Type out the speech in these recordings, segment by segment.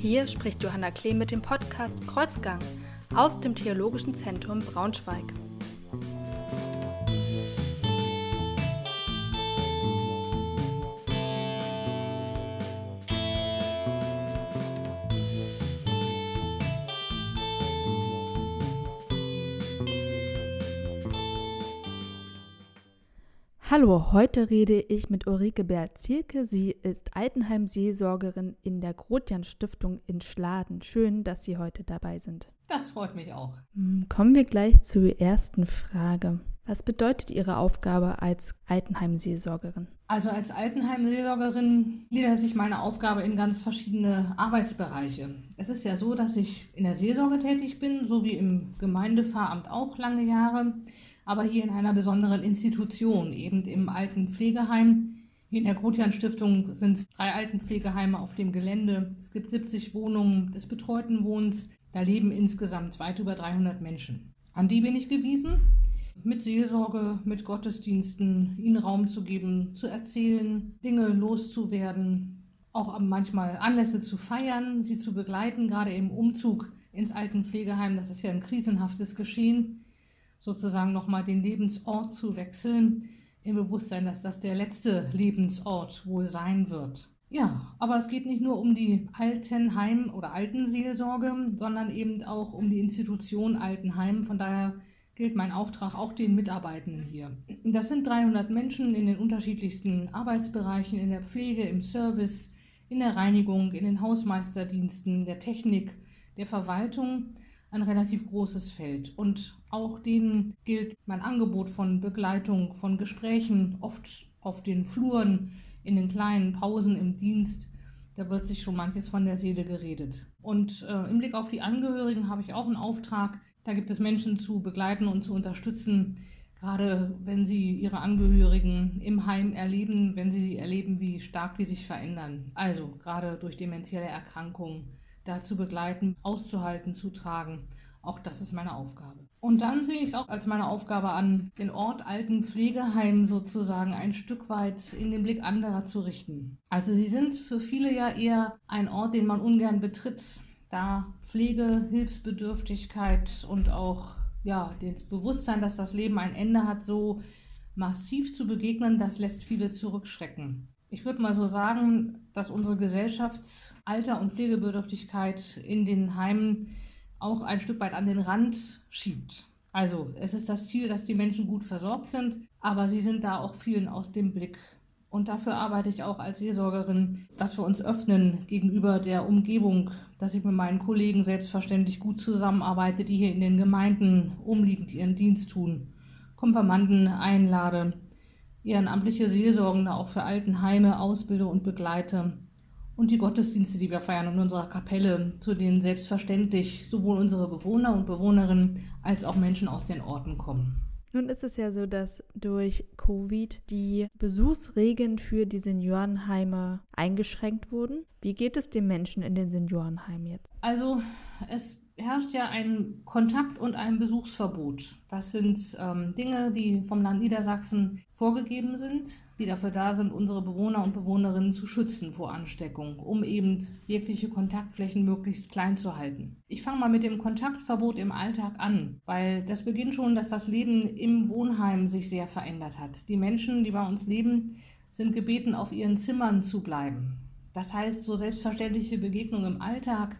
Hier spricht Johanna Klee mit dem Podcast Kreuzgang aus dem Theologischen Zentrum Braunschweig. Hallo, heute rede ich mit Ulrike Bert-Zielke. Sie ist Altenheim-Seelsorgerin in der Grotian-Stiftung in Schladen. Schön, dass Sie heute dabei sind. Das freut mich auch. Hm, kommen wir gleich zur ersten Frage. Was bedeutet Ihre Aufgabe als Altenheim-Seelsorgerin? Also als Altenheim-Seelsorgerin gliedert sich meine Aufgabe in ganz verschiedene Arbeitsbereiche. Es ist ja so, dass ich in der Seelsorge tätig bin, so wie im Gemeindepfarramt auch lange Jahre aber hier in einer besonderen Institution, eben im alten Pflegeheim. In der Grotian Stiftung sind drei Altenpflegeheime auf dem Gelände. Es gibt 70 Wohnungen des betreuten Wohnens. Da leben insgesamt weit über 300 Menschen. An die bin ich gewiesen, mit Seelsorge, mit Gottesdiensten, ihnen Raum zu geben, zu erzählen, Dinge loszuwerden, auch manchmal Anlässe zu feiern, sie zu begleiten, gerade im Umzug ins Altenpflegeheim. Das ist ja ein krisenhaftes Geschehen sozusagen nochmal den Lebensort zu wechseln, im Bewusstsein, dass das der letzte Lebensort wohl sein wird. Ja, aber es geht nicht nur um die Altenheim- oder Altenseelsorge, sondern eben auch um die Institution Altenheim. Von daher gilt mein Auftrag auch den Mitarbeitenden hier. Das sind 300 Menschen in den unterschiedlichsten Arbeitsbereichen, in der Pflege, im Service, in der Reinigung, in den Hausmeisterdiensten, der Technik, der Verwaltung ein relativ großes Feld. Und auch denen gilt mein Angebot von Begleitung, von Gesprächen, oft auf den Fluren, in den kleinen Pausen im Dienst. Da wird sich schon manches von der Seele geredet. Und äh, im Blick auf die Angehörigen habe ich auch einen Auftrag. Da gibt es Menschen zu begleiten und zu unterstützen, gerade wenn sie ihre Angehörigen im Heim erleben, wenn sie erleben, wie stark die sich verändern. Also gerade durch demenzielle Erkrankungen da zu begleiten, auszuhalten, zu tragen. Auch das ist meine Aufgabe. Und dann sehe ich es auch als meine Aufgabe an, den Ort alten Pflegeheim sozusagen ein Stück weit in den Blick anderer zu richten. Also sie sind für viele ja eher ein Ort, den man ungern betritt, da Pflege, Hilfsbedürftigkeit und auch ja, das Bewusstsein, dass das Leben ein Ende hat, so massiv zu begegnen, das lässt viele zurückschrecken. Ich würde mal so sagen, dass unsere Gesellschaft Alter- und Pflegebedürftigkeit in den Heimen auch ein Stück weit an den Rand schiebt. Also es ist das Ziel, dass die Menschen gut versorgt sind, aber sie sind da auch vielen aus dem Blick. Und dafür arbeite ich auch als Seelsorgerin, dass wir uns öffnen gegenüber der Umgebung, dass ich mit meinen Kollegen selbstverständlich gut zusammenarbeite, die hier in den Gemeinden umliegend ihren Dienst tun, Konfirmanden einlade, ehrenamtliche Seelsorgende auch für Altenheime ausbilde und begleite. Und die Gottesdienste, die wir feiern in unserer Kapelle, zu denen selbstverständlich sowohl unsere Bewohner und Bewohnerinnen als auch Menschen aus den Orten kommen. Nun ist es ja so, dass durch Covid die Besuchsregeln für die Seniorenheime eingeschränkt wurden. Wie geht es den Menschen in den Seniorenheimen jetzt? Also es herrscht ja ein Kontakt- und ein Besuchsverbot. Das sind ähm, Dinge, die vom Land Niedersachsen vorgegeben sind, die dafür da sind, unsere Bewohner und Bewohnerinnen zu schützen vor Ansteckung, um eben jegliche Kontaktflächen möglichst klein zu halten. Ich fange mal mit dem Kontaktverbot im Alltag an, weil das beginnt schon, dass das Leben im Wohnheim sich sehr verändert hat. Die Menschen, die bei uns leben, sind gebeten, auf ihren Zimmern zu bleiben. Das heißt, so selbstverständliche Begegnungen im Alltag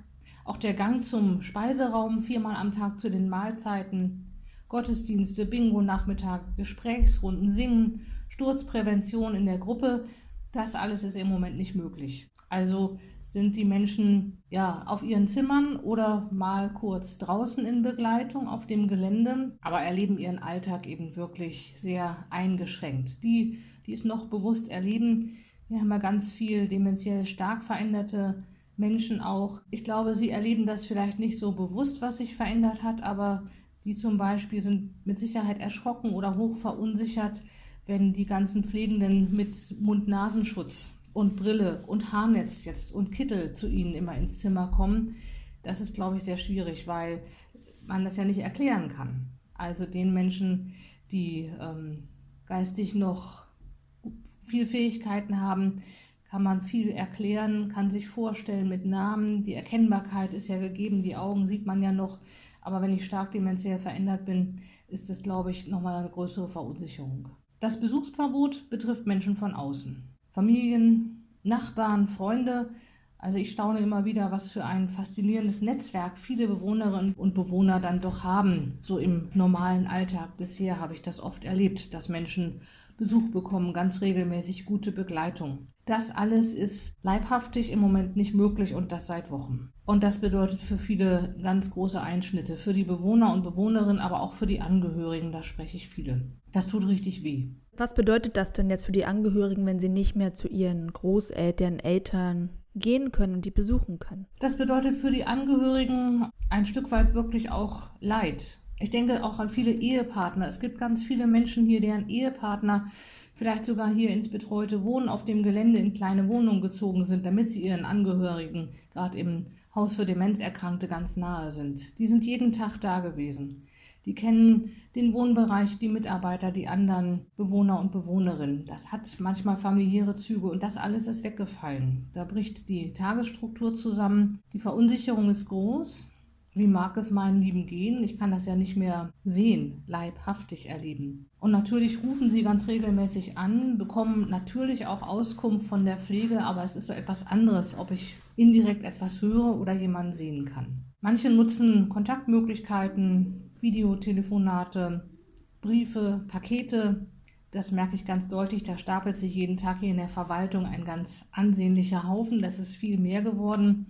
auch der Gang zum Speiseraum viermal am Tag zu den Mahlzeiten, Gottesdienste, Bingo-Nachmittag, Gesprächsrunden, Singen, Sturzprävention in der Gruppe, das alles ist im Moment nicht möglich. Also sind die Menschen ja auf ihren Zimmern oder mal kurz draußen in Begleitung auf dem Gelände, aber erleben ihren Alltag eben wirklich sehr eingeschränkt. Die, die es noch bewusst erleben, wir haben ja ganz viel dementiell stark veränderte Menschen auch. Ich glaube, sie erleben das vielleicht nicht so bewusst, was sich verändert hat, aber die zum Beispiel sind mit Sicherheit erschrocken oder hoch verunsichert, wenn die ganzen Pflegenden mit Mund-Nasenschutz und Brille und Haarnetz jetzt und Kittel zu ihnen immer ins Zimmer kommen. Das ist, glaube ich, sehr schwierig, weil man das ja nicht erklären kann. Also den Menschen, die ähm, geistig noch viel Fähigkeiten haben, kann man viel erklären, kann sich vorstellen mit Namen. Die Erkennbarkeit ist ja gegeben, die Augen sieht man ja noch. Aber wenn ich stark dementiell verändert bin, ist das, glaube ich, nochmal eine größere Verunsicherung. Das Besuchsverbot betrifft Menschen von außen. Familien, Nachbarn, Freunde. Also ich staune immer wieder, was für ein faszinierendes Netzwerk viele Bewohnerinnen und Bewohner dann doch haben, so im normalen Alltag. Bisher habe ich das oft erlebt, dass Menschen Besuch bekommen, ganz regelmäßig gute Begleitung. Das alles ist leibhaftig im Moment nicht möglich und das seit Wochen. Und das bedeutet für viele ganz große Einschnitte, für die Bewohner und Bewohnerinnen, aber auch für die Angehörigen, da spreche ich viele. Das tut richtig weh. Was bedeutet das denn jetzt für die Angehörigen, wenn sie nicht mehr zu ihren Großeltern, Eltern gehen können und die besuchen können? Das bedeutet für die Angehörigen ein Stück weit wirklich auch Leid. Ich denke auch an viele Ehepartner. Es gibt ganz viele Menschen hier, deren Ehepartner vielleicht sogar hier ins betreute Wohnen auf dem Gelände in kleine Wohnungen gezogen sind, damit sie ihren Angehörigen, gerade im Haus für Demenzerkrankte, ganz nahe sind. Die sind jeden Tag da gewesen. Die kennen den Wohnbereich, die Mitarbeiter, die anderen Bewohner und Bewohnerinnen. Das hat manchmal familiäre Züge und das alles ist weggefallen. Da bricht die Tagesstruktur zusammen. Die Verunsicherung ist groß. Wie mag es meinen Lieben gehen? Ich kann das ja nicht mehr sehen, leibhaftig erleben. Und natürlich rufen sie ganz regelmäßig an, bekommen natürlich auch Auskunft von der Pflege, aber es ist so etwas anderes, ob ich indirekt etwas höre oder jemanden sehen kann. Manche nutzen Kontaktmöglichkeiten, Videotelefonate, Briefe, Pakete. Das merke ich ganz deutlich. Da stapelt sich jeden Tag hier in der Verwaltung ein ganz ansehnlicher Haufen. Das ist viel mehr geworden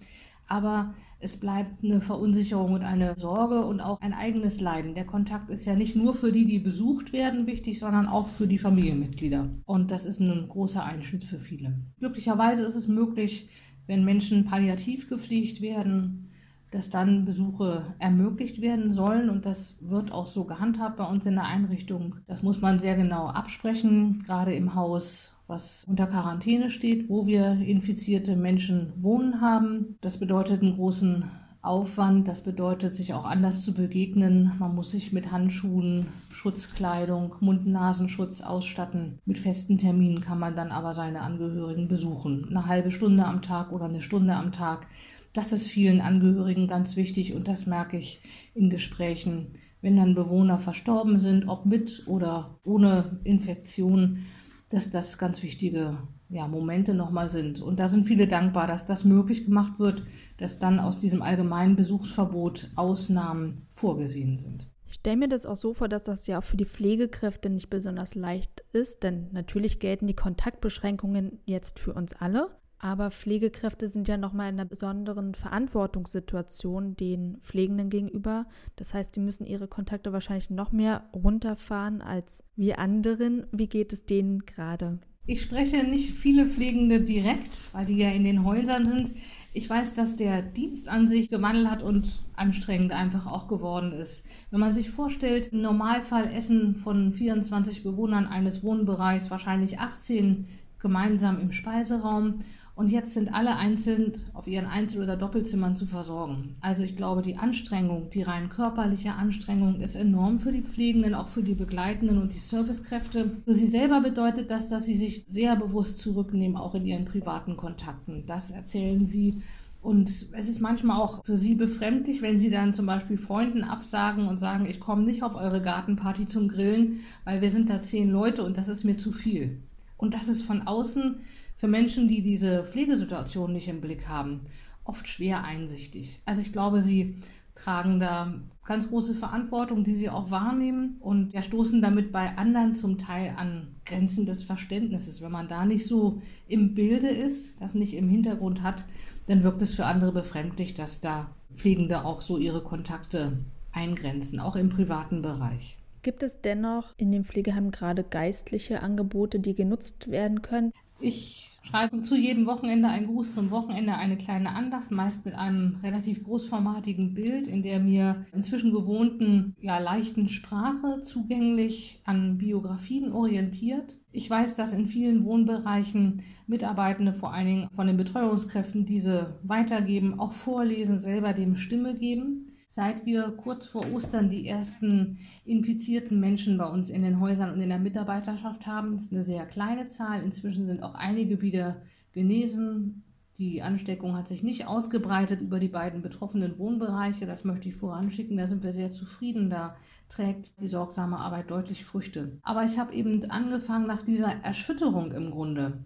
aber es bleibt eine Verunsicherung und eine Sorge und auch ein eigenes Leiden. Der Kontakt ist ja nicht nur für die, die besucht werden, wichtig, sondern auch für die Familienmitglieder. Und das ist ein großer Einschnitt für viele. Glücklicherweise ist es möglich, wenn Menschen palliativ gepflegt werden, dass dann Besuche ermöglicht werden sollen und das wird auch so gehandhabt bei uns in der Einrichtung. Das muss man sehr genau absprechen, gerade im Haus was unter Quarantäne steht, wo wir infizierte Menschen wohnen haben. Das bedeutet einen großen Aufwand, das bedeutet, sich auch anders zu begegnen. Man muss sich mit Handschuhen, Schutzkleidung, Mund-Nasenschutz ausstatten. Mit festen Terminen kann man dann aber seine Angehörigen besuchen. Eine halbe Stunde am Tag oder eine Stunde am Tag. Das ist vielen Angehörigen ganz wichtig und das merke ich in Gesprächen, wenn dann Bewohner verstorben sind, ob mit oder ohne Infektion dass das ganz wichtige ja, Momente nochmal sind. Und da sind viele dankbar, dass das möglich gemacht wird, dass dann aus diesem allgemeinen Besuchsverbot Ausnahmen vorgesehen sind. Ich stelle mir das auch so vor, dass das ja auch für die Pflegekräfte nicht besonders leicht ist, denn natürlich gelten die Kontaktbeschränkungen jetzt für uns alle. Aber Pflegekräfte sind ja nochmal in einer besonderen Verantwortungssituation den Pflegenden gegenüber. Das heißt, sie müssen ihre Kontakte wahrscheinlich noch mehr runterfahren als wir anderen. Wie geht es denen gerade? Ich spreche nicht viele Pflegende direkt, weil die ja in den Häusern sind. Ich weiß, dass der Dienst an sich gewandelt hat und anstrengend einfach auch geworden ist. Wenn man sich vorstellt, im Normalfall essen von 24 Bewohnern eines Wohnbereichs wahrscheinlich 18 gemeinsam im Speiseraum und jetzt sind alle einzeln auf ihren Einzel- oder Doppelzimmern zu versorgen. Also ich glaube, die Anstrengung, die rein körperliche Anstrengung ist enorm für die Pflegenden, auch für die Begleitenden und die Servicekräfte. Für sie selber bedeutet das, dass sie sich sehr bewusst zurücknehmen, auch in ihren privaten Kontakten. Das erzählen sie. Und es ist manchmal auch für sie befremdlich, wenn sie dann zum Beispiel Freunden absagen und sagen, ich komme nicht auf eure Gartenparty zum Grillen, weil wir sind da zehn Leute und das ist mir zu viel. Und das ist von außen für Menschen, die diese Pflegesituation nicht im Blick haben, oft schwer einsichtig. Also ich glaube, sie tragen da ganz große Verantwortung, die sie auch wahrnehmen und ja, stoßen damit bei anderen zum Teil an Grenzen des Verständnisses. Wenn man da nicht so im Bilde ist, das nicht im Hintergrund hat, dann wirkt es für andere befremdlich, dass da Pflegende auch so ihre Kontakte eingrenzen, auch im privaten Bereich. Gibt es dennoch in dem Pflegeheim gerade geistliche Angebote, die genutzt werden können? Ich schreibe zu jedem Wochenende ein Gruß zum Wochenende, eine kleine Andacht, meist mit einem relativ großformatigen Bild, in der mir inzwischen gewohnten, ja, leichten Sprache zugänglich an Biografien orientiert. Ich weiß, dass in vielen Wohnbereichen Mitarbeitende, vor allen Dingen von den Betreuungskräften, diese weitergeben, auch vorlesen, selber dem Stimme geben. Seit wir kurz vor Ostern die ersten infizierten Menschen bei uns in den Häusern und in der Mitarbeiterschaft haben, das ist eine sehr kleine Zahl. Inzwischen sind auch einige wieder genesen. Die Ansteckung hat sich nicht ausgebreitet über die beiden betroffenen Wohnbereiche. Das möchte ich voranschicken. Da sind wir sehr zufrieden. Da trägt die sorgsame Arbeit deutlich Früchte. Aber ich habe eben angefangen nach dieser Erschütterung im Grunde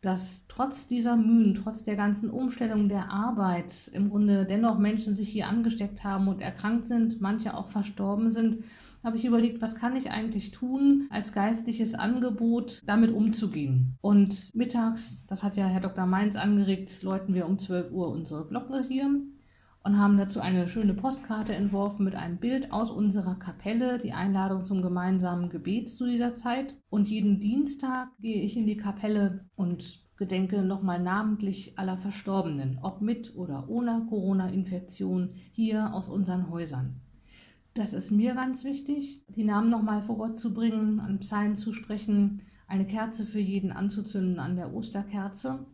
dass trotz dieser Mühen, trotz der ganzen Umstellung der Arbeit im Grunde dennoch Menschen sich hier angesteckt haben und erkrankt sind, manche auch verstorben sind, habe ich überlegt, was kann ich eigentlich tun, als geistliches Angebot damit umzugehen. Und mittags, das hat ja Herr Dr. Mainz angeregt, läuten wir um 12 Uhr unsere Glocke hier und haben dazu eine schöne Postkarte entworfen mit einem Bild aus unserer Kapelle, die Einladung zum gemeinsamen Gebet zu dieser Zeit. Und jeden Dienstag gehe ich in die Kapelle und gedenke nochmal namentlich aller Verstorbenen, ob mit oder ohne Corona-Infektion, hier aus unseren Häusern. Das ist mir ganz wichtig, die Namen nochmal vor Gott zu bringen, an Psalmen zu sprechen, eine Kerze für jeden anzuzünden an der Osterkerze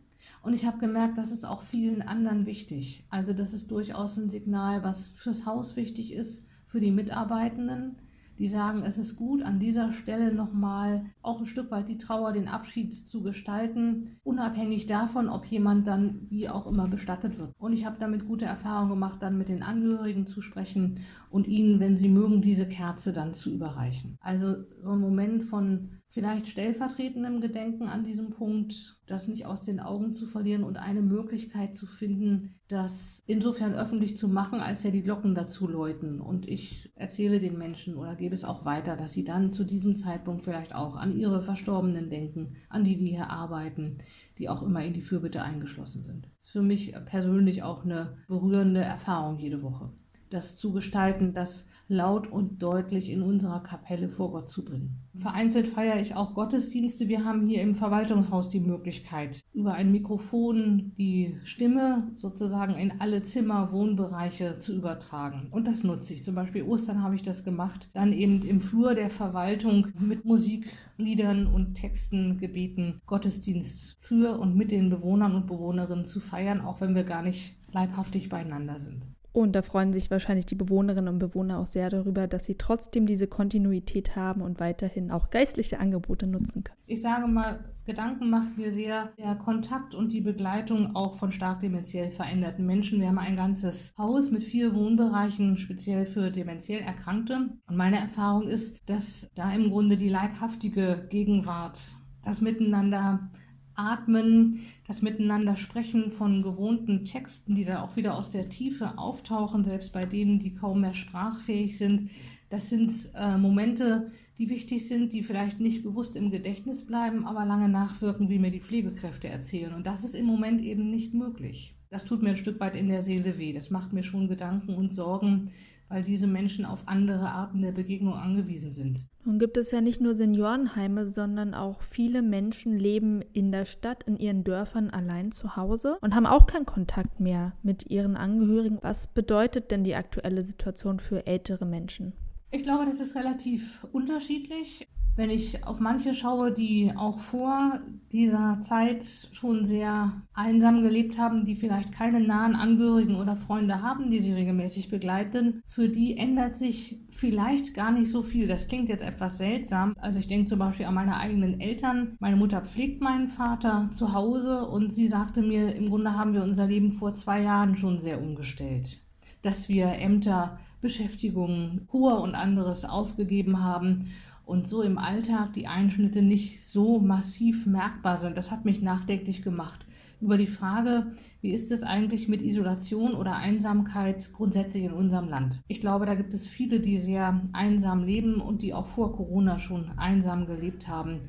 und ich habe gemerkt, das ist auch vielen anderen wichtig. Also das ist durchaus ein Signal, was fürs Haus wichtig ist, für die Mitarbeitenden, die sagen, es ist gut, an dieser Stelle nochmal auch ein Stück weit die Trauer, den Abschied zu gestalten, unabhängig davon, ob jemand dann wie auch immer bestattet wird. Und ich habe damit gute Erfahrungen gemacht, dann mit den Angehörigen zu sprechen und ihnen, wenn sie mögen, diese Kerze dann zu überreichen. Also so ein Moment von vielleicht stellvertretendem Gedenken an diesem Punkt, das nicht aus den Augen zu verlieren und eine Möglichkeit zu finden, das insofern öffentlich zu machen, als ja die Glocken dazu läuten. Und ich erzähle den Menschen oder gebe es auch weiter, dass sie dann zu diesem Zeitpunkt vielleicht auch an ihre Verstorbenen denken, an die, die hier arbeiten, die auch immer in die Fürbitte eingeschlossen sind. Das ist für mich persönlich auch eine berührende Erfahrung jede Woche das zu gestalten, das laut und deutlich in unserer Kapelle vor Gott zu bringen. Vereinzelt feiere ich auch Gottesdienste. Wir haben hier im Verwaltungshaus die Möglichkeit, über ein Mikrofon die Stimme sozusagen in alle Zimmer, Wohnbereiche zu übertragen. Und das nutze ich. Zum Beispiel Ostern habe ich das gemacht. Dann eben im Flur der Verwaltung mit Musikliedern und Texten gebeten, Gottesdienst für und mit den Bewohnern und Bewohnerinnen zu feiern, auch wenn wir gar nicht leibhaftig beieinander sind. Und da freuen sich wahrscheinlich die Bewohnerinnen und Bewohner auch sehr darüber, dass sie trotzdem diese Kontinuität haben und weiterhin auch geistliche Angebote nutzen können. Ich sage mal, Gedanken macht mir sehr der Kontakt und die Begleitung auch von stark dementiell veränderten Menschen. Wir haben ein ganzes Haus mit vier Wohnbereichen speziell für dementiell Erkrankte. Und meine Erfahrung ist, dass da im Grunde die leibhaftige Gegenwart, das Miteinander Atmen, das Miteinander sprechen von gewohnten Texten, die dann auch wieder aus der Tiefe auftauchen, selbst bei denen, die kaum mehr sprachfähig sind. Das sind äh, Momente, die wichtig sind, die vielleicht nicht bewusst im Gedächtnis bleiben, aber lange nachwirken, wie mir die Pflegekräfte erzählen. Und das ist im Moment eben nicht möglich. Das tut mir ein Stück weit in der Seele weh. Das macht mir schon Gedanken und Sorgen, weil diese Menschen auf andere Arten der Begegnung angewiesen sind. Nun gibt es ja nicht nur Seniorenheime, sondern auch viele Menschen leben in der Stadt, in ihren Dörfern allein zu Hause und haben auch keinen Kontakt mehr mit ihren Angehörigen. Was bedeutet denn die aktuelle Situation für ältere Menschen? Ich glaube, das ist relativ unterschiedlich. Wenn ich auf manche schaue, die auch vor dieser Zeit schon sehr einsam gelebt haben, die vielleicht keine nahen Angehörigen oder Freunde haben, die sie regelmäßig begleiten, für die ändert sich vielleicht gar nicht so viel. Das klingt jetzt etwas seltsam. Also ich denke zum Beispiel an meine eigenen Eltern. Meine Mutter pflegt meinen Vater zu Hause und sie sagte mir, im Grunde haben wir unser Leben vor zwei Jahren schon sehr umgestellt dass wir Ämter, Beschäftigungen, Kur und anderes aufgegeben haben und so im Alltag die Einschnitte nicht so massiv merkbar sind. Das hat mich nachdenklich gemacht über die Frage, wie ist es eigentlich mit Isolation oder Einsamkeit grundsätzlich in unserem Land? Ich glaube, da gibt es viele, die sehr einsam leben und die auch vor Corona schon einsam gelebt haben.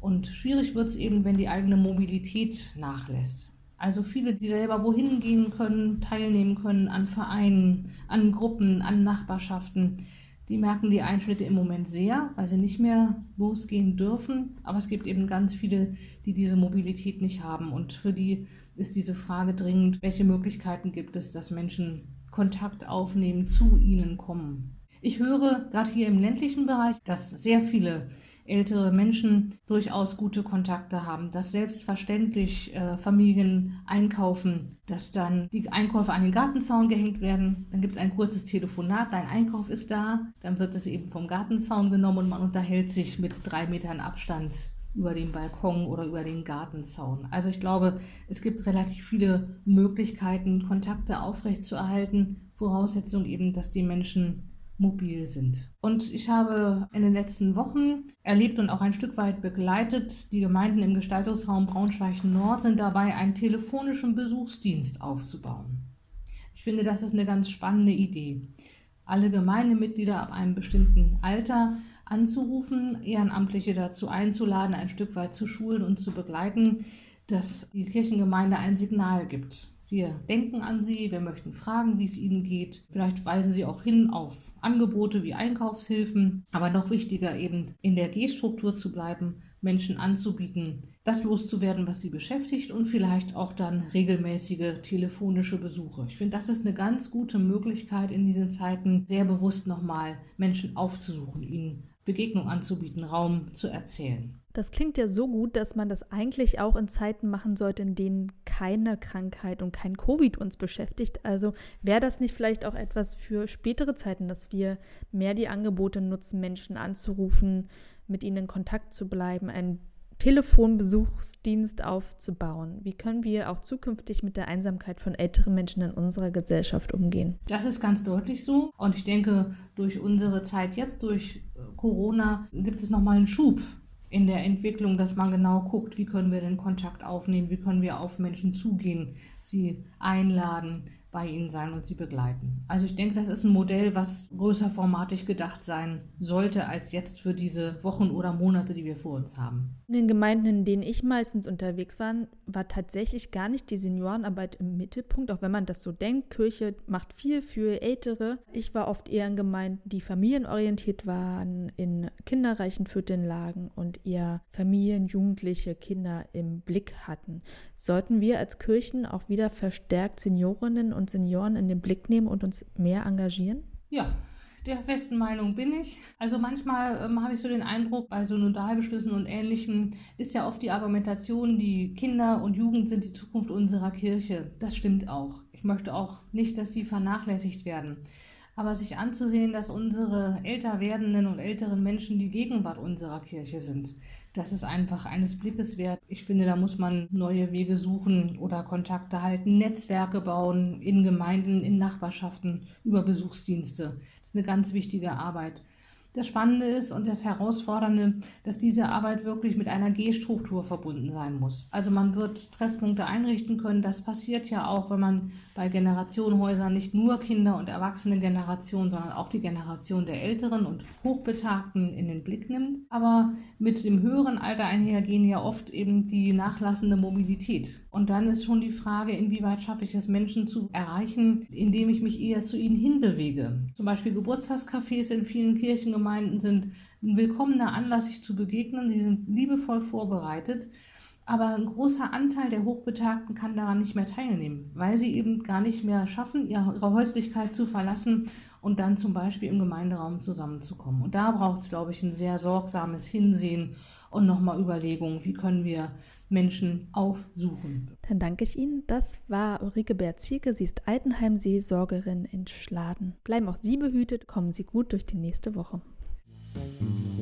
Und schwierig wird es eben, wenn die eigene Mobilität nachlässt. Also viele, die selber wohin gehen können, teilnehmen können an Vereinen, an Gruppen, an Nachbarschaften die merken die Einschnitte im Moment sehr, weil sie nicht mehr losgehen dürfen. Aber es gibt eben ganz viele, die diese Mobilität nicht haben. Und für die ist diese Frage dringend, welche Möglichkeiten gibt es, dass Menschen Kontakt aufnehmen, zu ihnen kommen. Ich höre gerade hier im ländlichen Bereich, dass sehr viele ältere Menschen durchaus gute Kontakte haben, dass selbstverständlich äh, Familien einkaufen, dass dann die Einkäufe an den Gartenzaun gehängt werden, dann gibt es ein kurzes Telefonat, dein Einkauf ist da, dann wird es eben vom Gartenzaun genommen und man unterhält sich mit drei Metern Abstand über den Balkon oder über den Gartenzaun. Also ich glaube, es gibt relativ viele Möglichkeiten, Kontakte aufrechtzuerhalten. Voraussetzung eben, dass die Menschen mobil sind. Und ich habe in den letzten Wochen erlebt und auch ein Stück weit begleitet, die Gemeinden im Gestaltungsraum Braunschweig-Nord sind dabei, einen telefonischen Besuchsdienst aufzubauen. Ich finde, das ist eine ganz spannende Idee. Alle Gemeindemitglieder ab einem bestimmten Alter anzurufen, Ehrenamtliche dazu einzuladen, ein Stück weit zu schulen und zu begleiten, dass die Kirchengemeinde ein Signal gibt. Wir denken an Sie, wir möchten fragen, wie es Ihnen geht. Vielleicht weisen Sie auch hin auf Angebote wie Einkaufshilfen, aber noch wichtiger eben in der G-Struktur zu bleiben, Menschen anzubieten, das loszuwerden, was sie beschäftigt und vielleicht auch dann regelmäßige telefonische Besuche. Ich finde, das ist eine ganz gute Möglichkeit in diesen Zeiten, sehr bewusst nochmal Menschen aufzusuchen, ihnen Begegnung anzubieten, Raum zu erzählen. Das klingt ja so gut, dass man das eigentlich auch in Zeiten machen sollte, in denen keine Krankheit und kein Covid uns beschäftigt. Also wäre das nicht vielleicht auch etwas für spätere Zeiten, dass wir mehr die Angebote nutzen, Menschen anzurufen, mit ihnen in Kontakt zu bleiben, einen Telefonbesuchsdienst aufzubauen? Wie können wir auch zukünftig mit der Einsamkeit von älteren Menschen in unserer Gesellschaft umgehen? Das ist ganz deutlich so. Und ich denke, durch unsere Zeit jetzt, durch Corona, gibt es nochmal einen Schub in der Entwicklung, dass man genau guckt, wie können wir den Kontakt aufnehmen, wie können wir auf Menschen zugehen, sie einladen, bei ihnen sein und sie begleiten. Also ich denke, das ist ein Modell, was größer formatig gedacht sein sollte als jetzt für diese Wochen oder Monate, die wir vor uns haben. In den Gemeinden, in denen ich meistens unterwegs war, war tatsächlich gar nicht die Seniorenarbeit im Mittelpunkt, auch wenn man das so denkt. Kirche macht viel für Ältere. Ich war oft eher in Gemeinden, die familienorientiert waren, in kinderreichen Vierteln lagen und eher Familien, Jugendliche, Kinder im Blick hatten. Sollten wir als Kirchen auch wieder verstärkt Seniorinnen und und Senioren in den Blick nehmen und uns mehr engagieren? Ja, der festen Meinung bin ich. Also manchmal ähm, habe ich so den Eindruck, bei so Nodalbeschlüssen und Ähnlichem ist ja oft die Argumentation, die Kinder und Jugend sind die Zukunft unserer Kirche. Das stimmt auch. Ich möchte auch nicht, dass sie vernachlässigt werden. Aber sich anzusehen, dass unsere älter werdenden und älteren Menschen die Gegenwart unserer Kirche sind, das ist einfach eines Blickes wert. Ich finde, da muss man neue Wege suchen oder Kontakte halten, Netzwerke bauen in Gemeinden, in Nachbarschaften über Besuchsdienste. Das ist eine ganz wichtige Arbeit. Das Spannende ist und das Herausfordernde, dass diese Arbeit wirklich mit einer G-Struktur verbunden sein muss. Also man wird Treffpunkte einrichten können. Das passiert ja auch, wenn man bei Generationenhäusern nicht nur Kinder- und Erwachsene-Generationen, sondern auch die Generation der Älteren und Hochbetagten in den Blick nimmt. Aber mit dem höheren Alter einhergehen ja oft eben die nachlassende Mobilität. Und dann ist schon die Frage, inwieweit schaffe ich es, Menschen zu erreichen, indem ich mich eher zu ihnen hinbewege. Zum Beispiel Geburtstagscafés in vielen Kirchengemeinden sind ein willkommener Anlass, sich zu begegnen. Sie sind liebevoll vorbereitet. Aber ein großer Anteil der Hochbetagten kann daran nicht mehr teilnehmen, weil sie eben gar nicht mehr schaffen, ihre Häuslichkeit zu verlassen und dann zum Beispiel im Gemeinderaum zusammenzukommen. Und da braucht es, glaube ich, ein sehr sorgsames Hinsehen und nochmal Überlegungen, wie können wir Menschen aufsuchen. Dann danke ich Ihnen. Das war Ulrike Berzieke. Sie ist Altenheimseelsorgerin in Schladen. Bleiben auch Sie behütet, kommen Sie gut durch die nächste Woche. Mm-hmm.